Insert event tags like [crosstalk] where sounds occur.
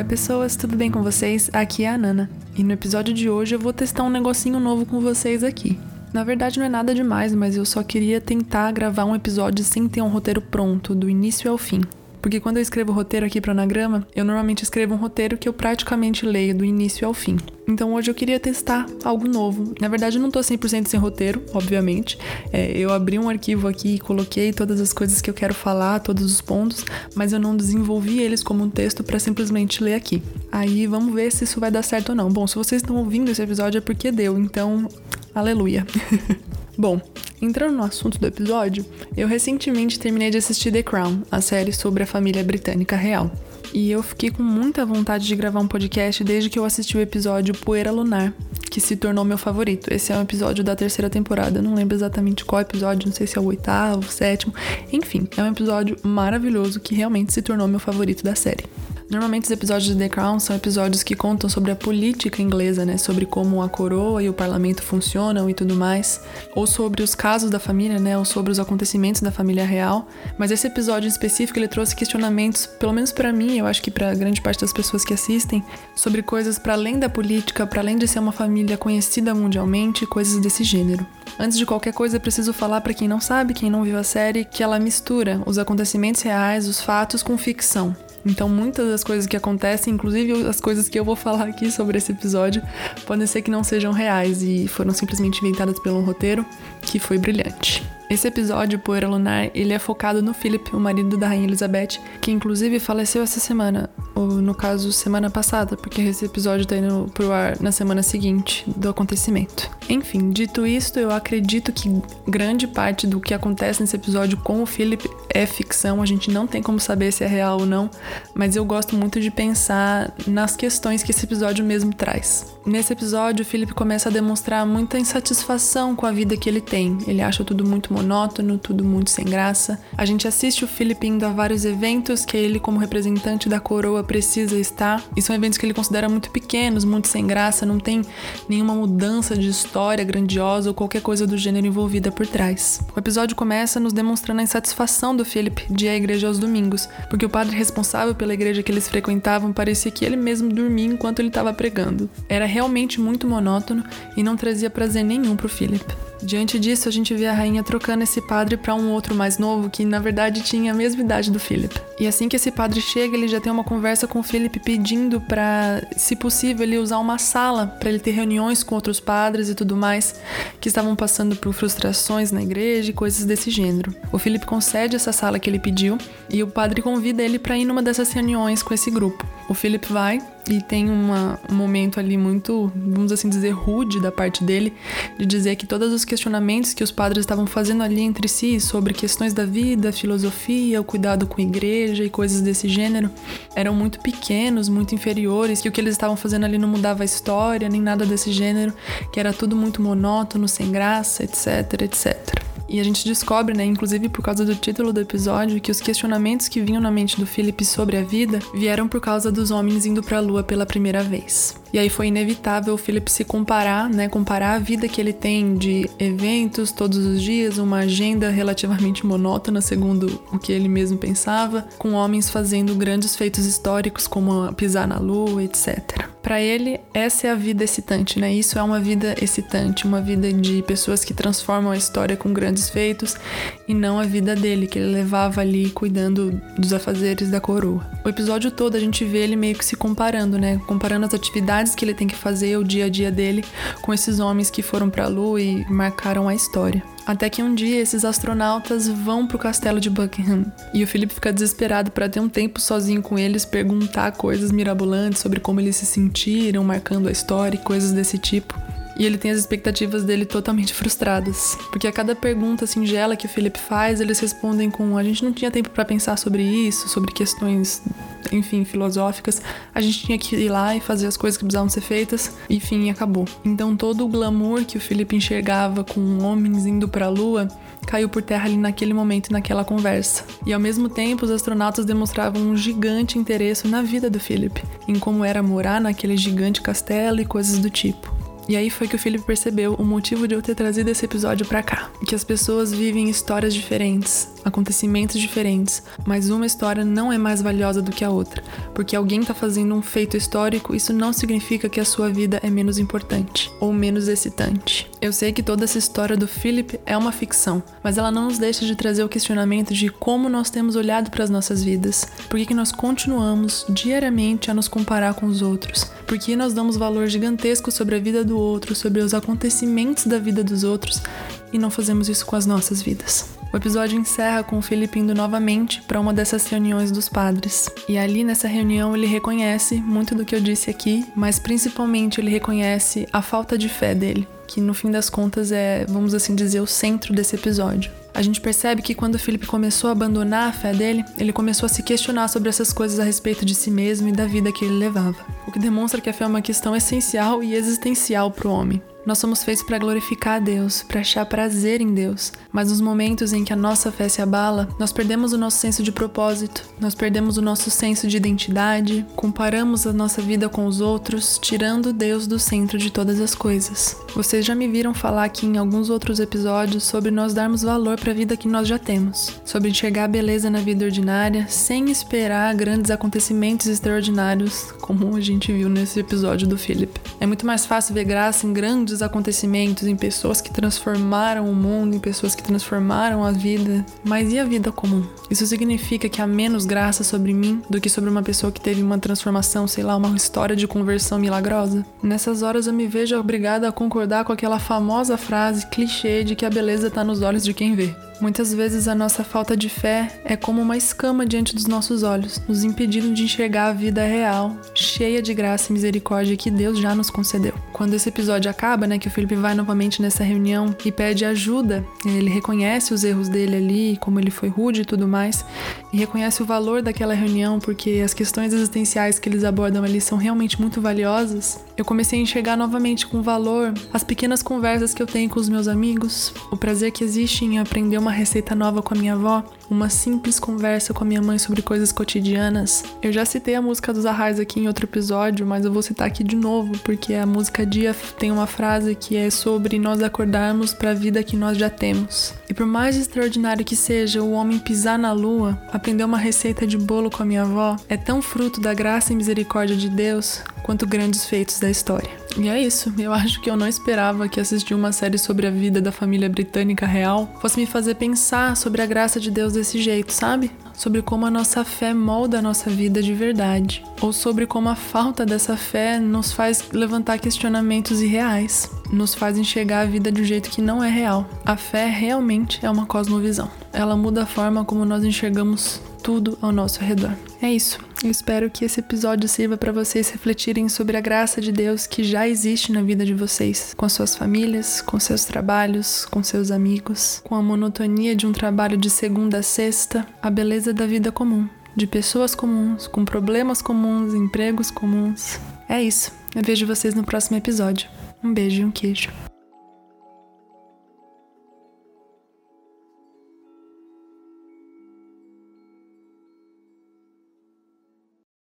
Oi, pessoas, tudo bem com vocês? Aqui é a Nana. E no episódio de hoje eu vou testar um negocinho novo com vocês aqui. Na verdade não é nada demais, mas eu só queria tentar gravar um episódio sem ter um roteiro pronto, do início ao fim. Porque quando eu escrevo roteiro aqui para Anagrama, eu normalmente escrevo um roteiro que eu praticamente leio do início ao fim. Então hoje eu queria testar algo novo. Na verdade, eu não tô 100% sem roteiro, obviamente. É, eu abri um arquivo aqui e coloquei todas as coisas que eu quero falar, todos os pontos, mas eu não desenvolvi eles como um texto para simplesmente ler aqui. Aí vamos ver se isso vai dar certo ou não. Bom, se vocês estão ouvindo esse episódio é porque deu, então, aleluia. [laughs] Bom, Entrando no assunto do episódio, eu recentemente terminei de assistir The Crown, a série sobre a família britânica real. E eu fiquei com muita vontade de gravar um podcast desde que eu assisti o episódio Poeira Lunar, que se tornou meu favorito. Esse é um episódio da terceira temporada, não lembro exatamente qual episódio, não sei se é o oitavo, o sétimo. Enfim, é um episódio maravilhoso que realmente se tornou meu favorito da série. Normalmente os episódios de The Crown são episódios que contam sobre a política inglesa, né? Sobre como a coroa e o parlamento funcionam e tudo mais. Ou sobre os casos da família, né? Ou sobre os acontecimentos da família real. Mas esse episódio em específico, ele trouxe questionamentos, pelo menos para mim, eu acho que para grande parte das pessoas que assistem, sobre coisas para além da política, para além de ser uma família conhecida mundialmente, coisas desse gênero. Antes de qualquer coisa, é preciso falar para quem não sabe, quem não viu a série, que ela mistura os acontecimentos reais, os fatos com ficção. Então, muitas das coisas que acontecem, inclusive as coisas que eu vou falar aqui sobre esse episódio, podem ser que não sejam reais e foram simplesmente inventadas pelo roteiro, que foi brilhante. Esse episódio, Poeira Lunar, ele é focado no Philip, o marido da Rainha Elizabeth, que inclusive faleceu essa semana, ou no caso, semana passada, porque esse episódio tá indo pro ar na semana seguinte do acontecimento. Enfim, dito isto, eu acredito que grande parte do que acontece nesse episódio com o Philip é ficção, a gente não tem como saber se é real ou não, mas eu gosto muito de pensar nas questões que esse episódio mesmo traz. Nesse episódio, o Philip começa a demonstrar muita insatisfação com a vida que ele tem. Ele acha tudo muito monótono, tudo muito sem graça. A gente assiste o Philip indo a vários eventos que ele, como representante da coroa, precisa estar. E são eventos que ele considera muito pequenos, muito sem graça, não tem nenhuma mudança de história grandiosa ou qualquer coisa do gênero envolvida por trás. O episódio começa nos demonstrando a insatisfação do Philip de ir à igreja aos domingos, porque o padre responsável pela igreja que eles frequentavam parecia que ele mesmo dormia enquanto ele estava pregando. Era realmente muito monótono e não trazia prazer nenhum para o Philip. Diante disso, a gente vê a rainha trocando esse padre para um outro mais novo que, na verdade, tinha a mesma idade do Philip. E assim que esse padre chega, ele já tem uma conversa com o Philip pedindo para, se possível, ele usar uma sala para ele ter reuniões com outros padres e tudo mais que estavam passando por frustrações na igreja e coisas desse gênero. O Philip concede essa sala que ele pediu e o padre convida ele para ir numa dessas reuniões com esse grupo. O Philip vai e tem uma, um momento ali muito, vamos assim dizer, rude da parte dele, de dizer que todos os questionamentos que os padres estavam fazendo ali entre si sobre questões da vida, filosofia, o cuidado com a igreja e coisas desse gênero eram muito pequenos, muito inferiores, que o que eles estavam fazendo ali não mudava a história, nem nada desse gênero, que era tudo muito monótono, sem graça, etc, etc. E a gente descobre, né, inclusive por causa do título do episódio, que os questionamentos que vinham na mente do Philip sobre a vida vieram por causa dos homens indo para a lua pela primeira vez. E aí foi inevitável o Philip se comparar, né, comparar a vida que ele tem de eventos todos os dias, uma agenda relativamente monótona, segundo o que ele mesmo pensava, com homens fazendo grandes feitos históricos como pisar na lua, etc. Para ele, essa é a vida excitante, né? Isso é uma vida excitante, uma vida de pessoas que transformam a história com grandes feitos e não a vida dele, que ele levava ali cuidando dos afazeres da coroa. O episódio todo a gente vê ele meio que se comparando, né? Comparando as atividades que ele tem que fazer, o dia a dia dele, com esses homens que foram para a lua e marcaram a história. Até que um dia esses astronautas vão pro castelo de Buckingham e o Philip fica desesperado para ter um tempo sozinho com eles, perguntar coisas mirabolantes sobre como eles se sentiram, marcando a história e coisas desse tipo. E ele tem as expectativas dele totalmente [laughs] frustradas. Porque a cada pergunta singela que o Philip faz, eles respondem com: a gente não tinha tempo para pensar sobre isso, sobre questões, enfim, filosóficas. A gente tinha que ir lá e fazer as coisas que precisavam ser feitas. Enfim, acabou. Então todo o glamour que o Philip enxergava com homens indo para a lua caiu por terra ali naquele momento, naquela conversa. E ao mesmo tempo, os astronautas demonstravam um gigante interesse na vida do Philip, em como era morar naquele gigante castelo e coisas do tipo. E aí foi que o Felipe percebeu o motivo de eu ter trazido esse episódio para cá. Que as pessoas vivem histórias diferentes, acontecimentos diferentes, mas uma história não é mais valiosa do que a outra. Porque alguém tá fazendo um feito histórico, isso não significa que a sua vida é menos importante ou menos excitante. Eu sei que toda essa história do Philip é uma ficção, mas ela não nos deixa de trazer o questionamento de como nós temos olhado para as nossas vidas, por que, que nós continuamos diariamente a nos comparar com os outros, por que nós damos valor gigantesco sobre a vida do outro, sobre os acontecimentos da vida dos outros e não fazemos isso com as nossas vidas. O episódio encerra com o Felipe indo novamente para uma dessas reuniões dos padres. E ali nessa reunião ele reconhece muito do que eu disse aqui, mas principalmente ele reconhece a falta de fé dele, que no fim das contas é, vamos assim dizer, o centro desse episódio. A gente percebe que quando Felipe começou a abandonar a fé dele, ele começou a se questionar sobre essas coisas a respeito de si mesmo e da vida que ele levava. O que demonstra que a fé é uma questão essencial e existencial para o homem. Nós somos feitos para glorificar a Deus, para achar prazer em Deus, mas nos momentos em que a nossa fé se abala, nós perdemos o nosso senso de propósito, nós perdemos o nosso senso de identidade, comparamos a nossa vida com os outros, tirando Deus do centro de todas as coisas. Vocês já me viram falar aqui em alguns outros episódios sobre nós darmos valor para a vida que nós já temos, sobre enxergar a beleza na vida ordinária sem esperar grandes acontecimentos extraordinários, como a gente viu nesse episódio do Philip. É muito mais fácil ver graça em grandes grandes acontecimentos, em pessoas que transformaram o mundo, em pessoas que transformaram a vida. Mas e a vida comum? Isso significa que há menos graça sobre mim do que sobre uma pessoa que teve uma transformação, sei lá, uma história de conversão milagrosa? Nessas horas eu me vejo obrigada a concordar com aquela famosa frase clichê de que a beleza está nos olhos de quem vê. Muitas vezes a nossa falta de fé é como uma escama diante dos nossos olhos, nos impedindo de enxergar a vida real, cheia de graça e misericórdia que Deus já nos concedeu. Quando esse episódio acaba, né, que o Felipe vai novamente nessa reunião e pede ajuda, ele reconhece os erros dele ali, como ele foi rude e tudo mais, e reconhece o valor daquela reunião porque as questões existenciais que eles abordam ali são realmente muito valiosas. Eu comecei a enxergar novamente com valor as pequenas conversas que eu tenho com os meus amigos, o prazer que existe em aprender uma receita nova com a minha avó, uma simples conversa com a minha mãe sobre coisas cotidianas. Eu já citei a música dos Arrais aqui em outro episódio, mas eu vou citar aqui de novo porque a música Dia tem uma frase que é sobre nós acordarmos para a vida que nós já temos. E por mais extraordinário que seja o homem pisar na lua, aprender uma receita de bolo com a minha avó, é tão fruto da graça e misericórdia de Deus quanto grandes feitos da história. E é isso, eu acho que eu não esperava que assistir uma série sobre a vida da família britânica real fosse me fazer pensar sobre a graça de Deus desse jeito, sabe? Sobre como a nossa fé molda a nossa vida de verdade, ou sobre como a falta dessa fé nos faz levantar questionamentos irreais, nos faz enxergar a vida de um jeito que não é real. A fé realmente é uma cosmovisão. Ela muda a forma como nós enxergamos tudo ao nosso redor. É isso. Eu espero que esse episódio sirva para vocês refletirem sobre a graça de Deus que já existe na vida de vocês, com suas famílias, com seus trabalhos, com seus amigos, com a monotonia de um trabalho de segunda a sexta, a beleza da vida comum, de pessoas comuns, com problemas comuns, empregos comuns. É isso. Eu vejo vocês no próximo episódio. Um beijo e um queijo.